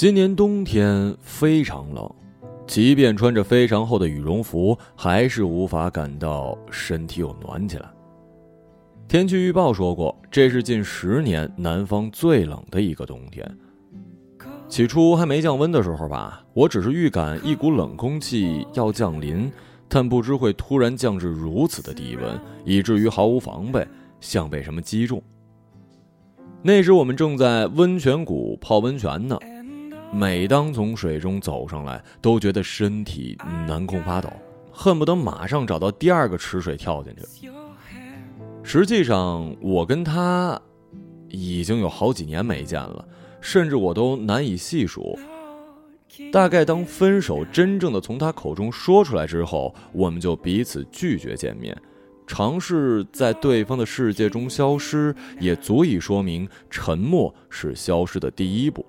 今年冬天非常冷，即便穿着非常厚的羽绒服，还是无法感到身体有暖起来。天气预报说过，这是近十年南方最冷的一个冬天。起初还没降温的时候吧，我只是预感一股冷空气要降临，但不知会突然降至如此的低温，以至于毫无防备，像被什么击中。那时我们正在温泉谷泡温泉呢。每当从水中走上来，都觉得身体难控发抖，恨不得马上找到第二个池水跳进去。实际上，我跟他已经有好几年没见了，甚至我都难以细数。大概当分手真正的从他口中说出来之后，我们就彼此拒绝见面，尝试在对方的世界中消失，也足以说明沉默是消失的第一步。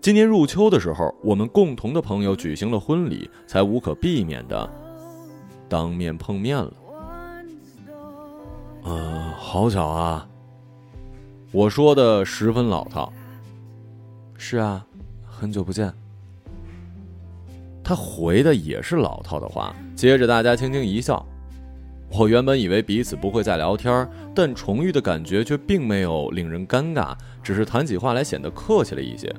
今年入秋的时候，我们共同的朋友举行了婚礼，才无可避免的当面碰面了。嗯，好巧啊！我说的十分老套。是啊，很久不见。他回的也是老套的话，接着大家轻轻一笑。我原本以为彼此不会再聊天，但重遇的感觉却并没有令人尴尬，只是谈起话来显得客气了一些。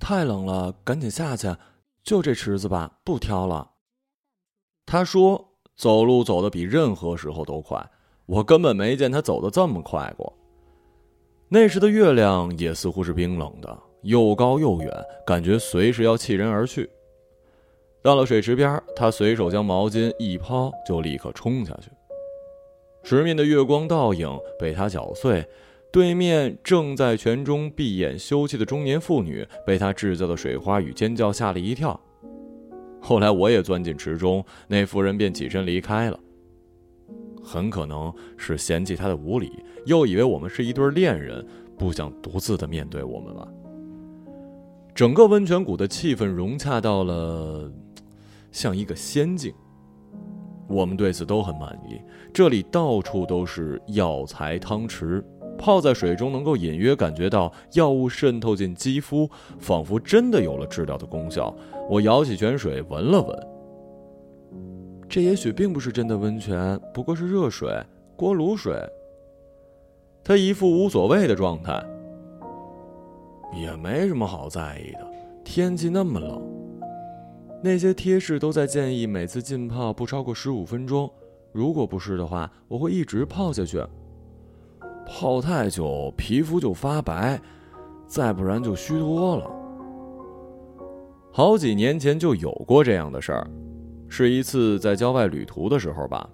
太冷了，赶紧下去，就这池子吧，不挑了。他说，走路走得比任何时候都快，我根本没见他走得这么快过。那时的月亮也似乎是冰冷的，又高又远，感觉随时要弃人而去。到了水池边，他随手将毛巾一抛，就立刻冲下去。池面的月光倒影被他搅碎。对面正在泉中闭眼休憩的中年妇女，被他制造的水花与尖叫吓了一跳。后来我也钻进池中，那妇人便起身离开了。很可能是嫌弃他的无礼，又以为我们是一对恋人，不想独自的面对我们吧。整个温泉谷的气氛融洽到了，像一个仙境。我们对此都很满意。这里到处都是药材汤池。泡在水中，能够隐约感觉到药物渗透进肌肤，仿佛真的有了治疗的功效。我舀起泉水闻了闻，这也许并不是真的温泉，不过是热水、锅炉水。他一副无所谓的状态，也没什么好在意的。天气那么冷，那些贴士都在建议每次浸泡不超过十五分钟。如果不是的话，我会一直泡下去。泡太久，皮肤就发白，再不然就虚脱了。好几年前就有过这样的事儿，是一次在郊外旅途的时候吧。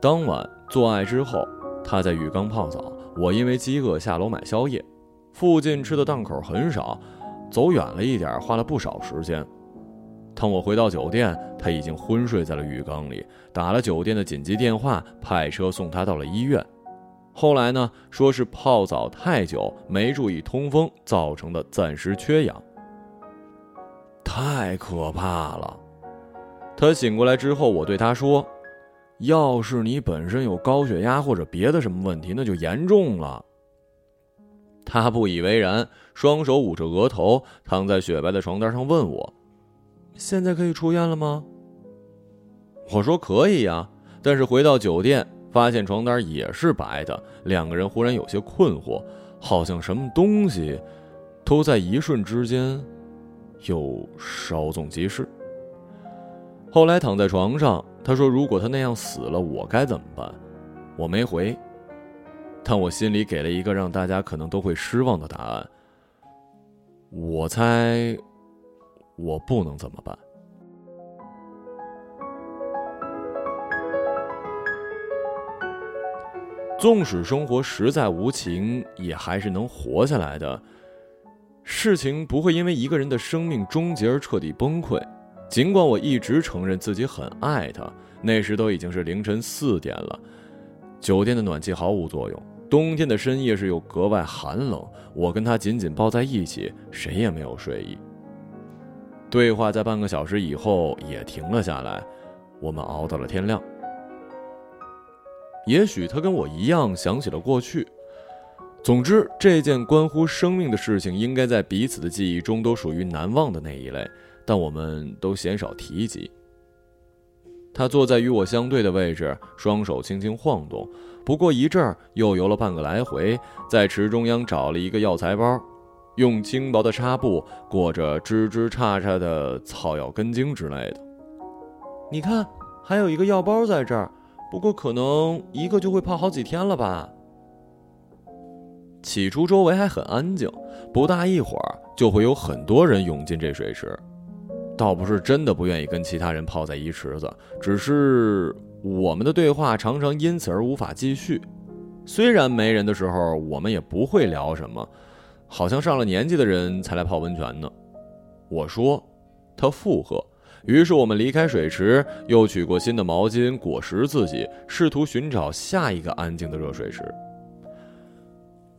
当晚做爱之后，他在浴缸泡澡，我因为饥饿下楼买宵夜。附近吃的档口很少，走远了一点，花了不少时间。当我回到酒店，他已经昏睡在了浴缸里。打了酒店的紧急电话，派车送他到了医院。后来呢？说是泡澡太久，没注意通风造成的暂时缺氧。太可怕了！他醒过来之后，我对他说：“要是你本身有高血压或者别的什么问题，那就严重了。”他不以为然，双手捂着额头，躺在雪白的床单上，问我：“现在可以出院了吗？”我说：“可以呀。”但是回到酒店。发现床单也是白的，两个人忽然有些困惑，好像什么东西都在一瞬之间又稍纵即逝。后来躺在床上，他说：“如果他那样死了，我该怎么办？”我没回，但我心里给了一个让大家可能都会失望的答案。我猜，我不能怎么办。纵使生活实在无情，也还是能活下来的。事情不会因为一个人的生命终结而彻底崩溃。尽管我一直承认自己很爱他，那时都已经是凌晨四点了，酒店的暖气毫无作用，冬天的深夜是又格外寒冷，我跟他紧紧抱在一起，谁也没有睡意。对话在半个小时以后也停了下来，我们熬到了天亮。也许他跟我一样想起了过去。总之，这件关乎生命的事情，应该在彼此的记忆中都属于难忘的那一类，但我们都鲜少提及。他坐在与我相对的位置，双手轻轻晃动，不过一阵儿又游了半个来回，在池中央找了一个药材包，用轻薄的纱布裹着枝枝杈杈的草药根茎之类的。你看，还有一个药包在这儿，不过可能一个就会泡好几天了吧。起初周围还很安静，不大一会儿就会有很多人涌进这水池。倒不是真的不愿意跟其他人泡在一池子，只是我们的对话常常因此而无法继续。虽然没人的时候，我们也不会聊什么，好像上了年纪的人才来泡温泉呢。我说，他附和。于是我们离开水池，又取过新的毛巾裹实自己，试图寻找下一个安静的热水池。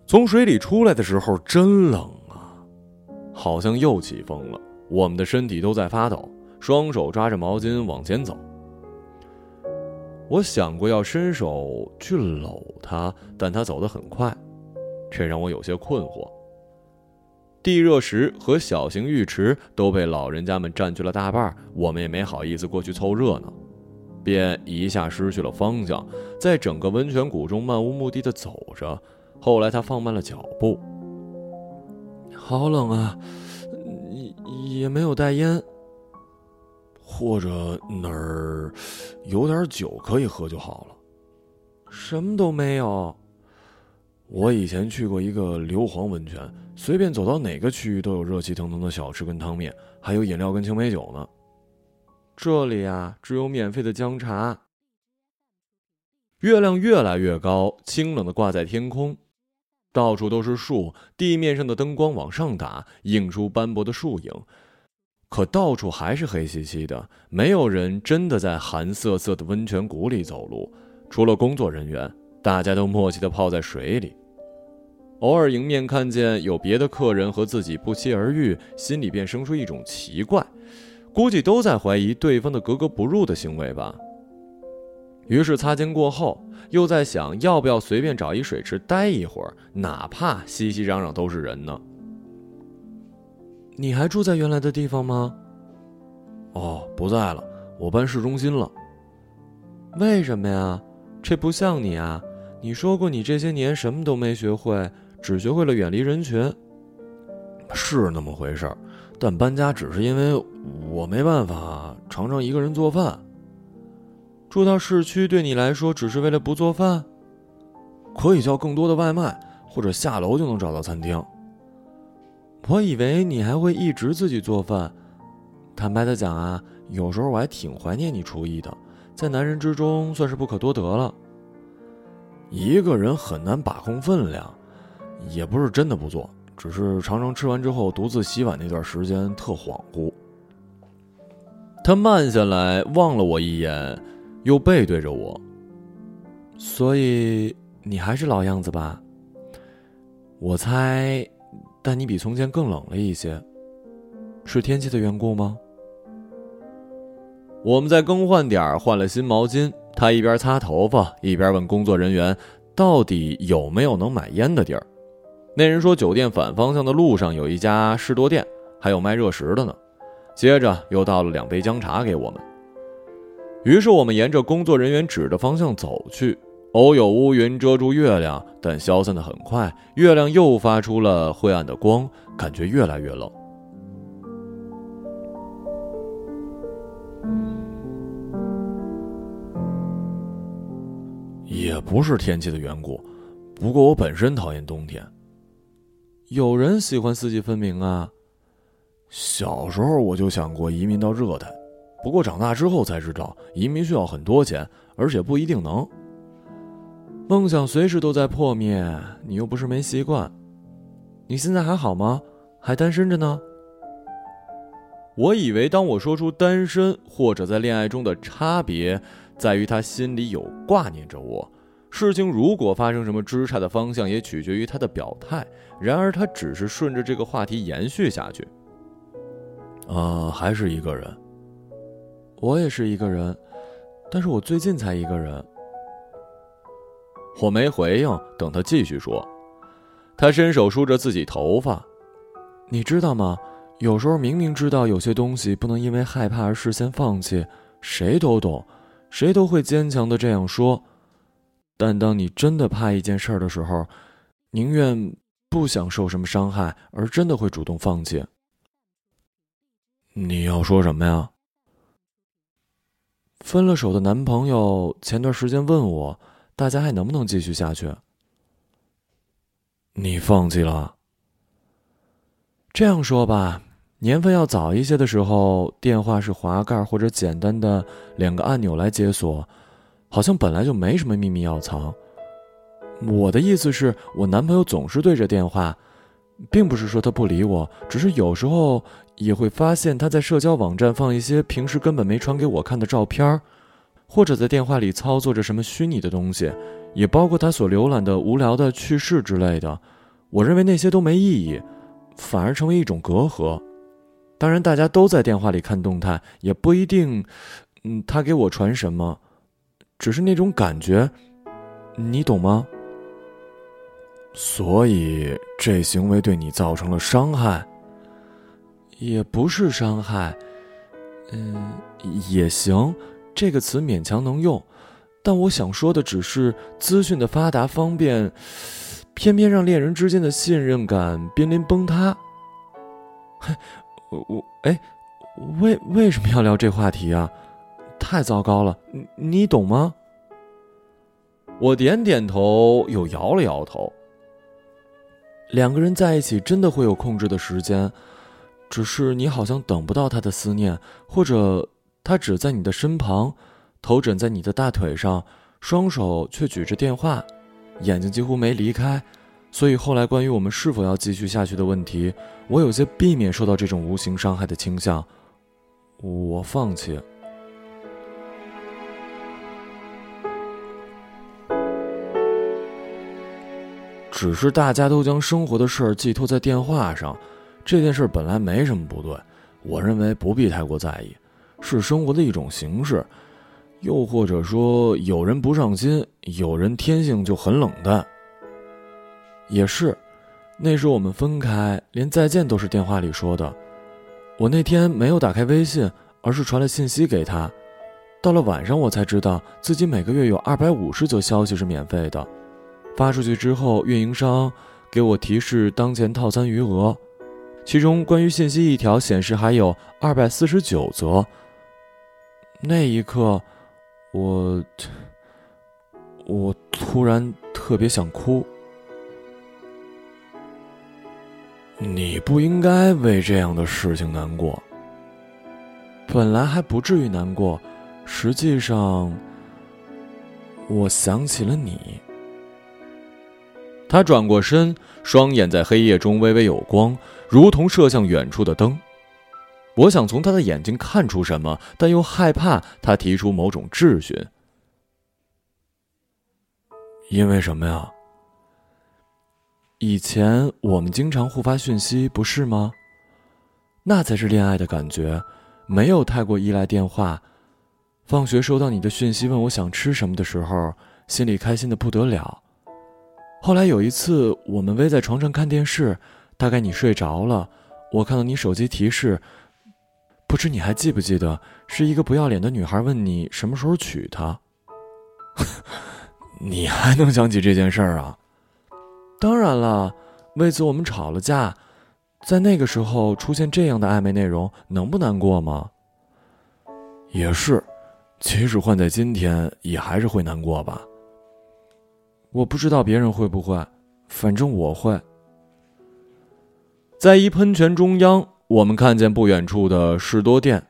从水里出来的时候真冷啊，好像又起风了。我们的身体都在发抖，双手抓着毛巾往前走。我想过要伸手去搂他，但他走得很快，这让我有些困惑。地热石和小型浴池都被老人家们占据了大半，我们也没好意思过去凑热闹，便一下失去了方向，在整个温泉谷中漫无目的的走着。后来他放慢了脚步。好冷啊，也也没有带烟，或者哪儿有点酒可以喝就好了。什么都没有。我以前去过一个硫磺温泉，随便走到哪个区域都有热气腾腾的小吃跟汤面，还有饮料跟青梅酒呢。这里啊，只有免费的姜茶。月亮越来越高，清冷的挂在天空。到处都是树，地面上的灯光往上打，映出斑驳的树影。可到处还是黑漆漆的，没有人真的在寒瑟瑟的温泉谷里走路，除了工作人员，大家都默契地泡在水里。偶尔迎面看见有别的客人和自己不期而遇，心里便生出一种奇怪，估计都在怀疑对方的格格不入的行为吧。于是擦肩过后，又在想要不要随便找一水池待一会儿，哪怕熙熙攘攘都是人呢。你还住在原来的地方吗？哦，不在了，我搬市中心了。为什么呀？这不像你啊！你说过你这些年什么都没学会，只学会了远离人群。是那么回事儿，但搬家只是因为我没办法常常一个人做饭。住到市区对你来说只是为了不做饭，可以叫更多的外卖，或者下楼就能找到餐厅。我以为你还会一直自己做饭。坦白的讲啊，有时候我还挺怀念你厨艺的，在男人之中算是不可多得了。一个人很难把控分量，也不是真的不做，只是常常吃完之后独自洗碗那段时间特恍惚。他慢下来望了我一眼。又背对着我，所以你还是老样子吧。我猜，但你比从前更冷了一些，是天气的缘故吗？我们在更换点换了新毛巾，他一边擦头发一边问工作人员，到底有没有能买烟的地儿。那人说，酒店反方向的路上有一家士多店，还有卖热食的呢。接着又倒了两杯姜茶给我们。于是我们沿着工作人员指的方向走去，偶有乌云遮住月亮，但消散的很快。月亮又发出了灰暗的光，感觉越来越冷。也不是天气的缘故，不过我本身讨厌冬天。有人喜欢四季分明啊。小时候我就想过移民到热带。不过长大之后才知道，移民需要很多钱，而且不一定能。梦想随时都在破灭，你又不是没习惯。你现在还好吗？还单身着呢？我以为当我说出单身或者在恋爱中的差别，在于他心里有挂念着我，事情如果发生什么枝杈的方向，也取决于他的表态。然而他只是顺着这个话题延续下去。啊，还是一个人。我也是一个人，但是我最近才一个人。我没回应，等他继续说。他伸手梳着自己头发。你知道吗？有时候明明知道有些东西不能因为害怕而事先放弃，谁都懂，谁都会坚强的这样说。但当你真的怕一件事儿的时候，宁愿不想受什么伤害，而真的会主动放弃。你要说什么呀？分了手的男朋友前段时间问我，大家还能不能继续下去？你放弃了？这样说吧，年份要早一些的时候，电话是滑盖或者简单的两个按钮来解锁，好像本来就没什么秘密要藏。我的意思是，我男朋友总是对着电话。并不是说他不理我，只是有时候也会发现他在社交网站放一些平时根本没传给我看的照片或者在电话里操作着什么虚拟的东西，也包括他所浏览的无聊的趣事之类的。我认为那些都没意义，反而成为一种隔阂。当然，大家都在电话里看动态，也不一定，嗯，他给我传什么，只是那种感觉，你懂吗？所以这行为对你造成了伤害，也不是伤害，嗯，也行，这个词勉强能用。但我想说的只是，资讯的发达方便，偏偏让恋人之间的信任感濒临崩塌。嘿，我我哎，为为什么要聊这话题啊？太糟糕了，你你懂吗？我点点头，又摇了摇头。两个人在一起真的会有控制的时间，只是你好像等不到他的思念，或者他只在你的身旁，头枕在你的大腿上，双手却举着电话，眼睛几乎没离开。所以后来关于我们是否要继续下去的问题，我有些避免受到这种无形伤害的倾向，我放弃。只是大家都将生活的事儿寄托在电话上，这件事本来没什么不对，我认为不必太过在意，是生活的一种形式，又或者说有人不上心，有人天性就很冷淡。也是，那时我们分开，连再见都是电话里说的。我那天没有打开微信，而是传了信息给他。到了晚上，我才知道自己每个月有二百五十则消息是免费的。发出去之后，运营商给我提示当前套餐余额，其中关于信息一条显示还有二百四十九则。那一刻，我我突然特别想哭。你不应该为这样的事情难过。本来还不至于难过，实际上，我想起了你。他转过身，双眼在黑夜中微微有光，如同射向远处的灯。我想从他的眼睛看出什么，但又害怕他提出某种质询。因为什么呀？以前我们经常互发讯息，不是吗？那才是恋爱的感觉，没有太过依赖电话。放学收到你的讯息，问我想吃什么的时候，心里开心的不得了。后来有一次，我们偎在床上看电视，大概你睡着了，我看到你手机提示，不知你还记不记得，是一个不要脸的女孩问你什么时候娶她。你还能想起这件事儿啊？当然了，为此我们吵了架，在那个时候出现这样的暧昧内容，能不难过吗？也是，即使换在今天，也还是会难过吧。我不知道别人会不会，反正我会。在一喷泉中央，我们看见不远处的士多店，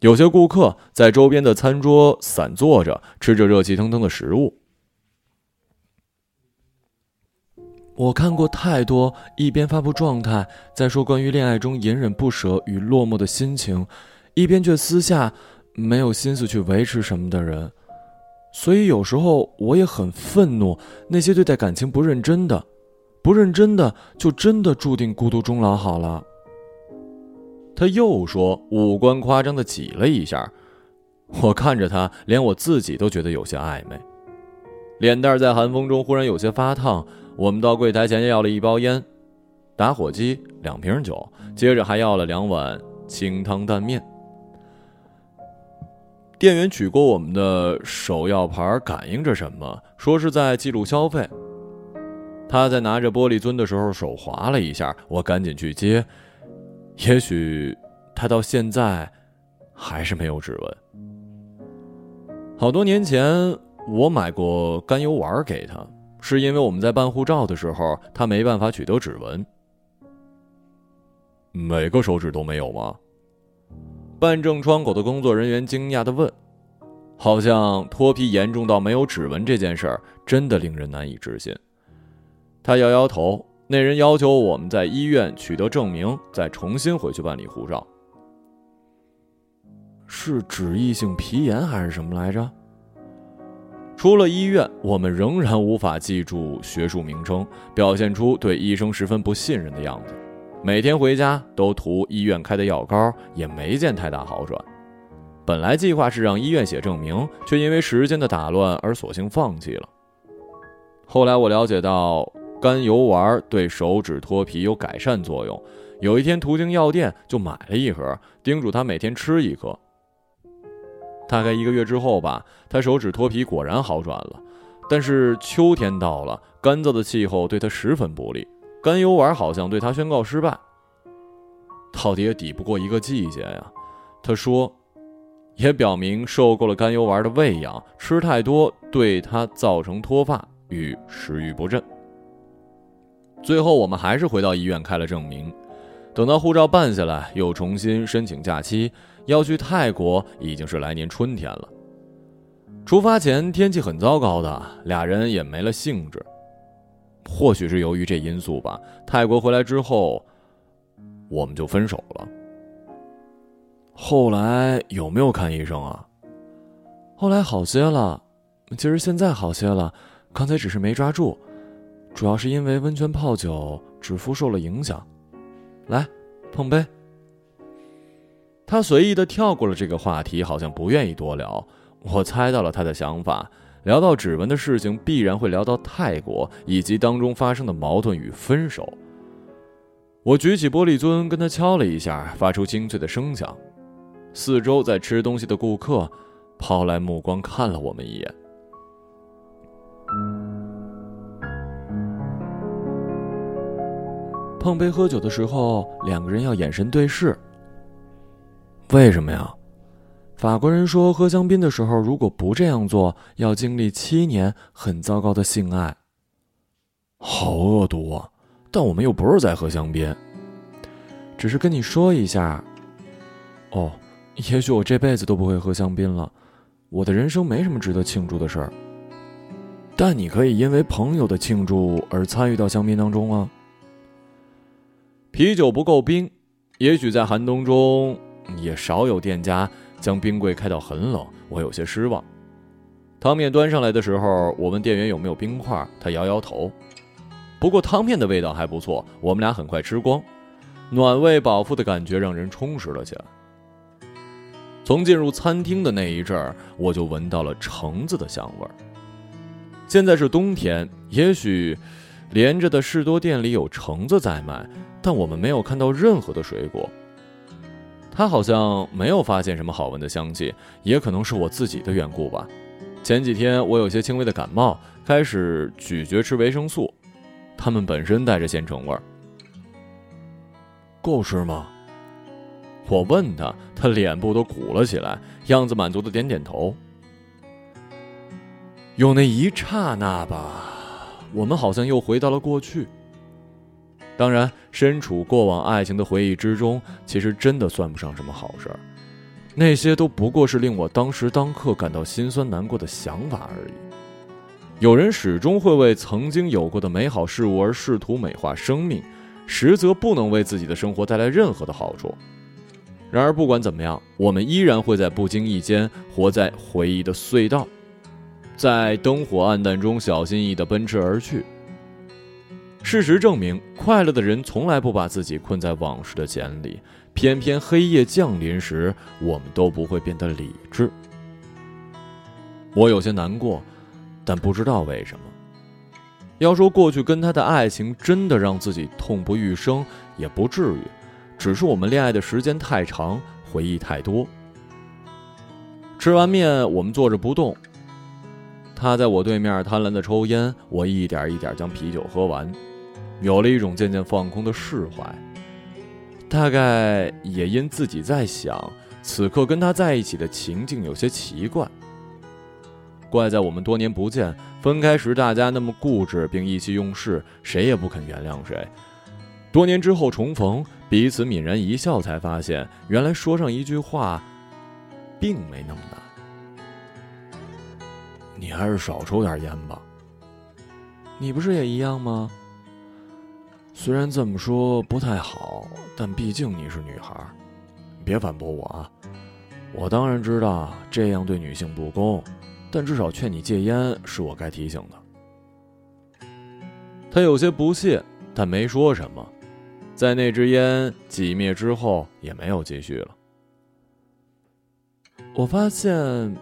有些顾客在周边的餐桌散坐着，吃着热气腾腾的食物。我看过太多一边发布状态，在说关于恋爱中隐忍不舍与落寞的心情，一边却私下没有心思去维持什么的人。所以有时候我也很愤怒那些对待感情不认真的，不认真的就真的注定孤独终老。好了，他又说，五官夸张的挤了一下，我看着他，连我自己都觉得有些暧昧，脸蛋在寒风中忽然有些发烫。我们到柜台前要了一包烟，打火机，两瓶酒，接着还要了两碗清汤担面。店员取过我们的手药牌，感应着什么，说是在记录消费。他在拿着玻璃樽的时候手滑了一下，我赶紧去接。也许他到现在还是没有指纹。好多年前我买过甘油丸给他，是因为我们在办护照的时候他没办法取得指纹。每个手指都没有吗？办证窗口的工作人员惊讶的问：“好像脱皮严重到没有指纹这件事儿，真的令人难以置信。”他摇摇头。那人要求我们在医院取得证明，再重新回去办理护照。是脂溢性皮炎还是什么来着？出了医院，我们仍然无法记住学术名称，表现出对医生十分不信任的样子。每天回家都涂医院开的药膏，也没见太大好转。本来计划是让医院写证明，却因为时间的打乱而索性放弃了。后来我了解到，甘油丸对手指脱皮有改善作用。有一天途经药店，就买了一盒，叮嘱他每天吃一颗。大概一个月之后吧，他手指脱皮果然好转了。但是秋天到了，干燥的气候对他十分不利。甘油丸好像对他宣告失败，到底也抵不过一个季节呀。他说，也表明受够了甘油丸的喂养，吃太多对他造成脱发与食欲不振。最后我们还是回到医院开了证明，等到护照办下来，又重新申请假期，要去泰国，已经是来年春天了。出发前天气很糟糕的，俩人也没了兴致。或许是由于这因素吧，泰国回来之后，我们就分手了。后来有没有看医生啊？后来好些了，其实现在好些了，刚才只是没抓住，主要是因为温泉泡酒，指腹受了影响。来，碰杯。他随意的跳过了这个话题，好像不愿意多聊。我猜到了他的想法。聊到指纹的事情，必然会聊到泰国以及当中发生的矛盾与分手。我举起玻璃樽，跟他敲了一下，发出清脆的声响。四周在吃东西的顾客抛来目光看了我们一眼。碰杯喝酒的时候，两个人要眼神对视。为什么呀？法国人说，喝香槟的时候，如果不这样做，要经历七年很糟糕的性爱。好恶毒啊！但我们又不是在喝香槟，只是跟你说一下。哦，也许我这辈子都不会喝香槟了。我的人生没什么值得庆祝的事儿。但你可以因为朋友的庆祝而参与到香槟当中啊。啤酒不够冰，也许在寒冬中也少有店家。将冰柜开到很冷，我有些失望。汤面端上来的时候，我问店员有没有冰块，他摇摇头。不过汤面的味道还不错，我们俩很快吃光，暖胃饱腹的感觉让人充实了起来。从进入餐厅的那一阵儿，我就闻到了橙子的香味儿。现在是冬天，也许连着的士多店里有橙子在卖，但我们没有看到任何的水果。他好像没有发现什么好闻的香气，也可能是我自己的缘故吧。前几天我有些轻微的感冒，开始咀嚼吃维生素，它们本身带着鲜橙味儿。够吃吗？我问他，他脸部都鼓了起来，样子满足的点点头。有那一刹那吧，我们好像又回到了过去。当然，身处过往爱情的回忆之中，其实真的算不上什么好事儿，那些都不过是令我当时当刻感到心酸难过的想法而已。有人始终会为曾经有过的美好事物而试图美化生命，实则不能为自己的生活带来任何的好处。然而，不管怎么样，我们依然会在不经意间活在回忆的隧道，在灯火暗淡中小心翼翼地奔驰而去。事实证明，快乐的人从来不把自己困在往事的茧里。偏偏黑夜降临时，我们都不会变得理智。我有些难过，但不知道为什么。要说过去跟他的爱情真的让自己痛不欲生，也不至于，只是我们恋爱的时间太长，回忆太多。吃完面，我们坐着不动。他在我对面贪婪的抽烟，我一点一点将啤酒喝完，有了一种渐渐放空的释怀。大概也因自己在想，此刻跟他在一起的情境有些奇怪。怪在我们多年不见，分开时大家那么固执并意气用事，谁也不肯原谅谁。多年之后重逢，彼此泯然一笑，才发现原来说上一句话，并没那么难。你还是少抽点烟吧。你不是也一样吗？虽然这么说不太好，但毕竟你是女孩，别反驳我啊！我当然知道这样对女性不公，但至少劝你戒烟是我该提醒的。他有些不屑，但没说什么。在那支烟熄灭之后，也没有继续了。我发现，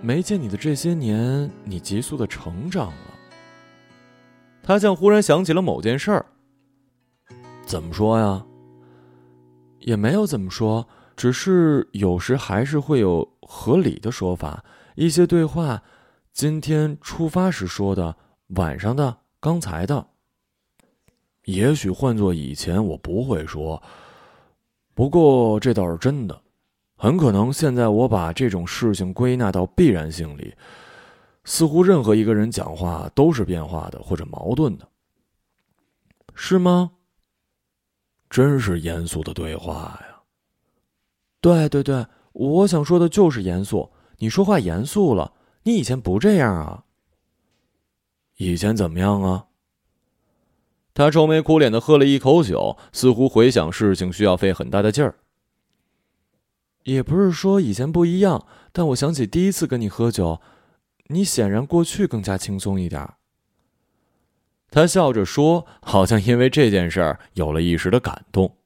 没见你的这些年，你急速的成长了。他像忽然想起了某件事儿。怎么说呀？也没有怎么说，只是有时还是会有合理的说法。一些对话，今天出发时说的，晚上的，刚才的。也许换做以前，我不会说。不过这倒是真的，很可能现在我把这种事情归纳到必然性里，似乎任何一个人讲话都是变化的或者矛盾的，是吗？真是严肃的对话呀！对对对，我想说的就是严肃。你说话严肃了，你以前不这样啊？以前怎么样啊？他愁眉苦脸的喝了一口酒，似乎回想事情需要费很大的劲儿。也不是说以前不一样，但我想起第一次跟你喝酒，你显然过去更加轻松一点。他笑着说，好像因为这件事儿有了一时的感动。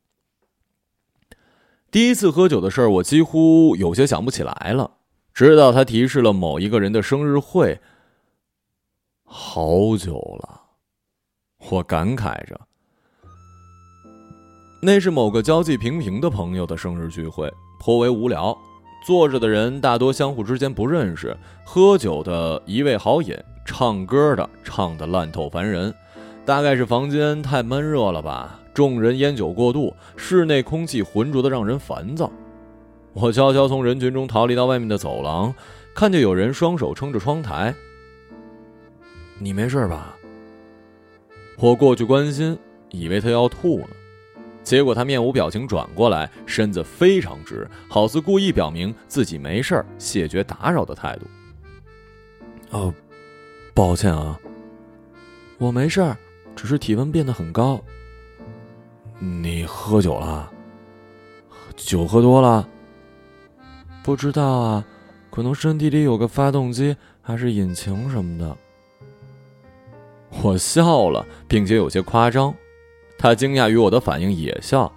第一次喝酒的事儿，我几乎有些想不起来了，直到他提示了某一个人的生日会。好久了，我感慨着。那是某个交际平平的朋友的生日聚会，颇为无聊。坐着的人大多相互之间不认识，喝酒的一味好饮。唱歌的唱得烂透烦人，大概是房间太闷热了吧？众人烟酒过度，室内空气浑浊的让人烦躁。我悄悄从人群中逃离到外面的走廊，看见有人双手撑着窗台。你没事吧？我过去关心，以为他要吐呢，结果他面无表情转过来，身子非常直，好似故意表明自己没事谢绝打扰的态度。哦。抱歉啊，我没事儿，只是体温变得很高。你喝酒了？酒喝多了？不知道啊，可能身体里有个发动机，还是引擎什么的。我笑了，并且有些夸张。他惊讶于我的反应，也笑。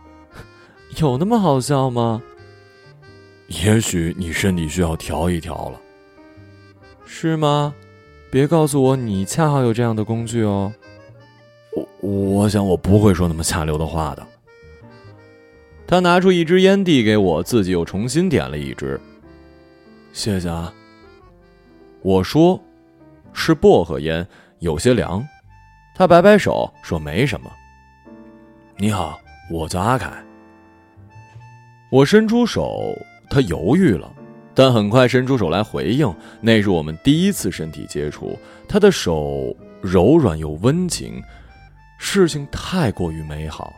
有那么好笑吗？也许你身体需要调一调了。是吗？别告诉我你恰好有这样的工具哦。我我想我不会说那么下流的话的。他拿出一支烟递给我，自己又重新点了一支。谢谢啊。我说，是薄荷烟，有些凉。他摆摆手说没什么。你好，我叫阿凯。我伸出手，他犹豫了。但很快伸出手来回应，那是我们第一次身体接触。他的手柔软又温情，事情太过于美好。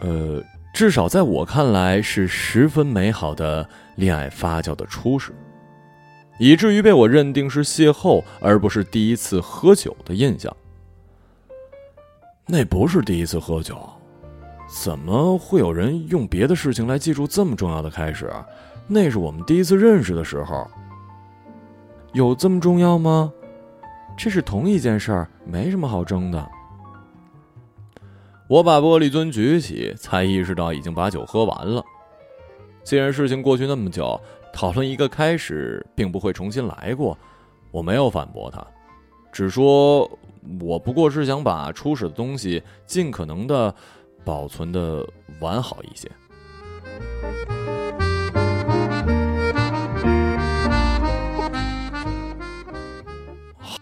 呃，至少在我看来是十分美好的恋爱发酵的初始，以至于被我认定是邂逅而不是第一次喝酒的印象。那不是第一次喝酒，怎么会有人用别的事情来记住这么重要的开始？那是我们第一次认识的时候。有这么重要吗？这是同一件事儿，没什么好争的。我把玻璃樽举起，才意识到已经把酒喝完了。既然事情过去那么久，讨论一个开始并不会重新来过，我没有反驳他，只说我不过是想把初始的东西尽可能的保存的完好一些。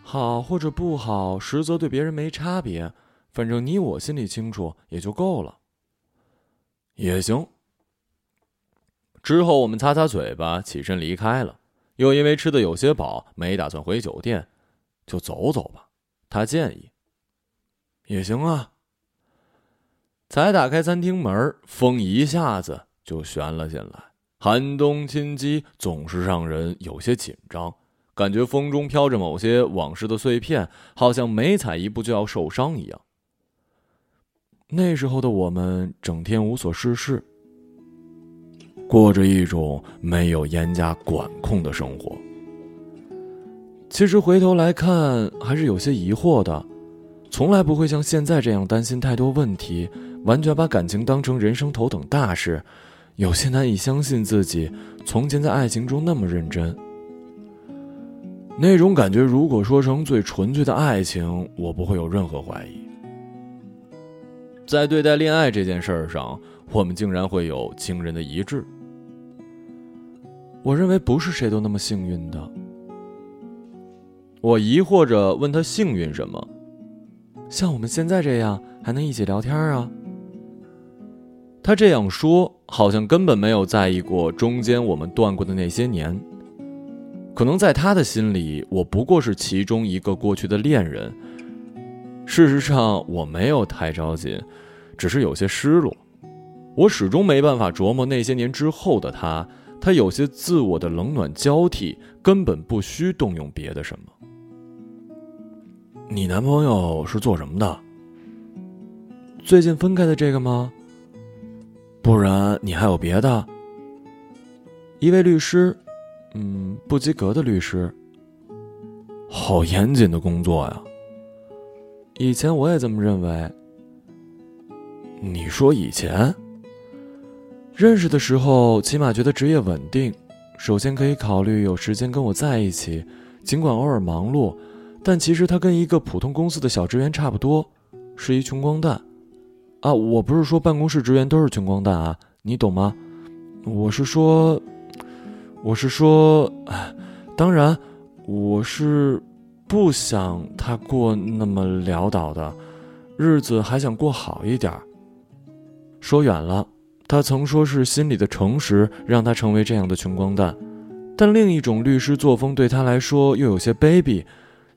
好或者不好，实则对别人没差别，反正你我心里清楚也就够了。也行。之后我们擦擦嘴巴，起身离开了。又因为吃的有些饱，没打算回酒店，就走走吧。他建议。也行啊。才打开餐厅门，风一下子就旋了进来，寒冬侵击，总是让人有些紧张。感觉风中飘着某些往事的碎片，好像每踩一步就要受伤一样。那时候的我们整天无所事事，过着一种没有严加管控的生活。其实回头来看，还是有些疑惑的，从来不会像现在这样担心太多问题，完全把感情当成人生头等大事，有些难以相信自己从前在爱情中那么认真。那种感觉，如果说成最纯粹的爱情，我不会有任何怀疑。在对待恋爱这件事儿上，我们竟然会有惊人的一致。我认为不是谁都那么幸运的。我疑惑着问他幸运什么？像我们现在这样还能一起聊天啊？他这样说，好像根本没有在意过中间我们断过的那些年。可能在他的心里，我不过是其中一个过去的恋人。事实上，我没有太着急，只是有些失落。我始终没办法琢磨那些年之后的他，他有些自我的冷暖交替，根本不需动用别的什么。你男朋友是做什么的？最近分开的这个吗？不然你还有别的？一位律师。嗯，不及格的律师，好严谨的工作呀。以前我也这么认为。你说以前认识的时候，起码觉得职业稳定，首先可以考虑有时间跟我在一起，尽管偶尔忙碌，但其实他跟一个普通公司的小职员差不多，是一穷光蛋。啊，我不是说办公室职员都是穷光蛋啊，你懂吗？我是说。我是说，当然，我是不想他过那么潦倒的日子，还想过好一点。说远了，他曾说是心里的诚实让他成为这样的穷光蛋，但另一种律师作风对他来说又有些卑鄙。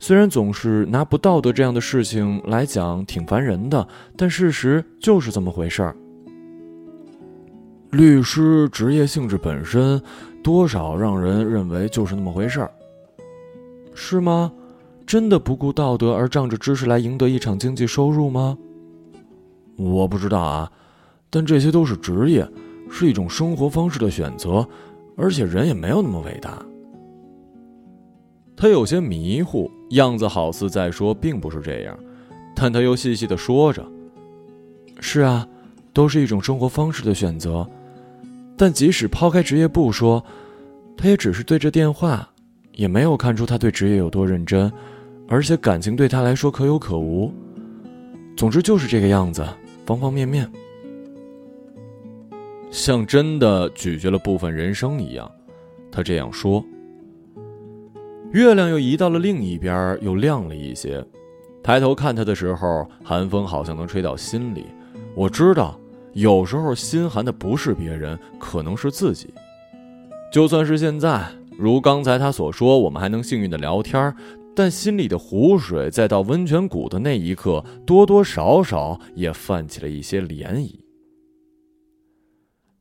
虽然总是拿不道德这样的事情来讲挺烦人的，但事实就是这么回事儿。律师职业性质本身。多少让人认为就是那么回事儿，是吗？真的不顾道德而仗着知识来赢得一场经济收入吗？我不知道啊，但这些都是职业，是一种生活方式的选择，而且人也没有那么伟大。他有些迷糊，样子好似在说并不是这样，但他又细细的说着：“是啊，都是一种生活方式的选择。”但即使抛开职业不说，他也只是对着电话，也没有看出他对职业有多认真，而且感情对他来说可有可无。总之就是这个样子，方方面面，像真的咀嚼了部分人生一样。他这样说。月亮又移到了另一边，又亮了一些。抬头看他的时候，寒风好像能吹到心里。我知道。有时候心寒的不是别人，可能是自己。就算是现在，如刚才他所说，我们还能幸运的聊天，但心里的湖水在到温泉谷的那一刻，多多少少也泛起了一些涟漪。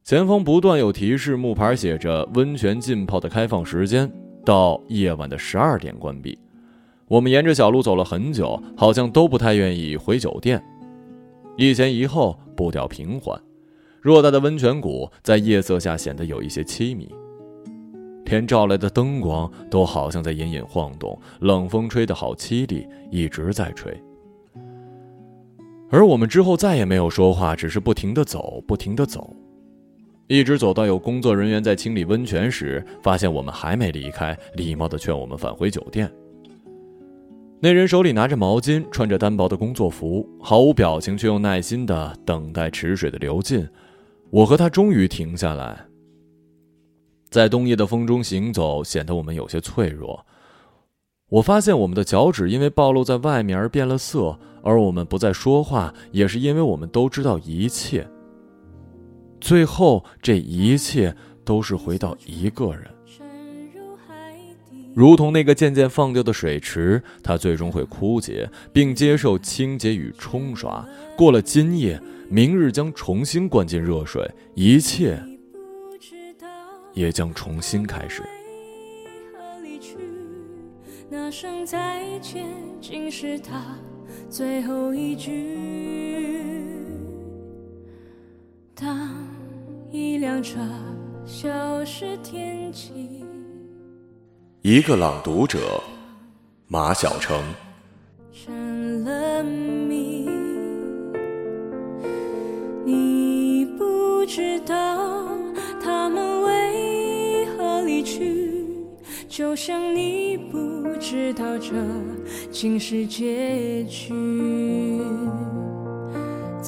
前方不断有提示，木牌写着温泉浸泡的开放时间到夜晚的十二点关闭。我们沿着小路走了很久，好像都不太愿意回酒店。一前一后，步调平缓。偌大的温泉谷在夜色下显得有一些凄迷。天照来的灯光都好像在隐隐晃动，冷风吹得好凄厉，一直在吹。而我们之后再也没有说话，只是不停的走，不停的走，一直走到有工作人员在清理温泉时，发现我们还没离开，礼貌的劝我们返回酒店。那人手里拿着毛巾，穿着单薄的工作服，毫无表情，却又耐心的等待池水的流进。我和他终于停下来，在冬夜的风中行走，显得我们有些脆弱。我发现我们的脚趾因为暴露在外面而变了色。而我们不再说话，也是因为我们都知道一切。最后，这一切都是回到一个人，如同那个渐渐放掉的水池，它最终会枯竭，并接受清洁与冲刷。过了今夜，明日将重新灌进热水，一切也将重新开始。那声再见，竟是他。最后一句。当一辆车消失天际。一个朗读者，马晓成。成了谜，你不知道他们为何离去，就像你不知道这。竟是结局，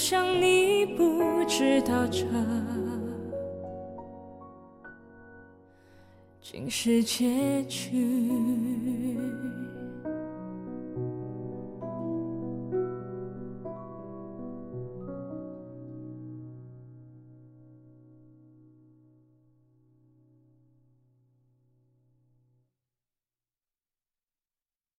就像你不知道这竟是结局。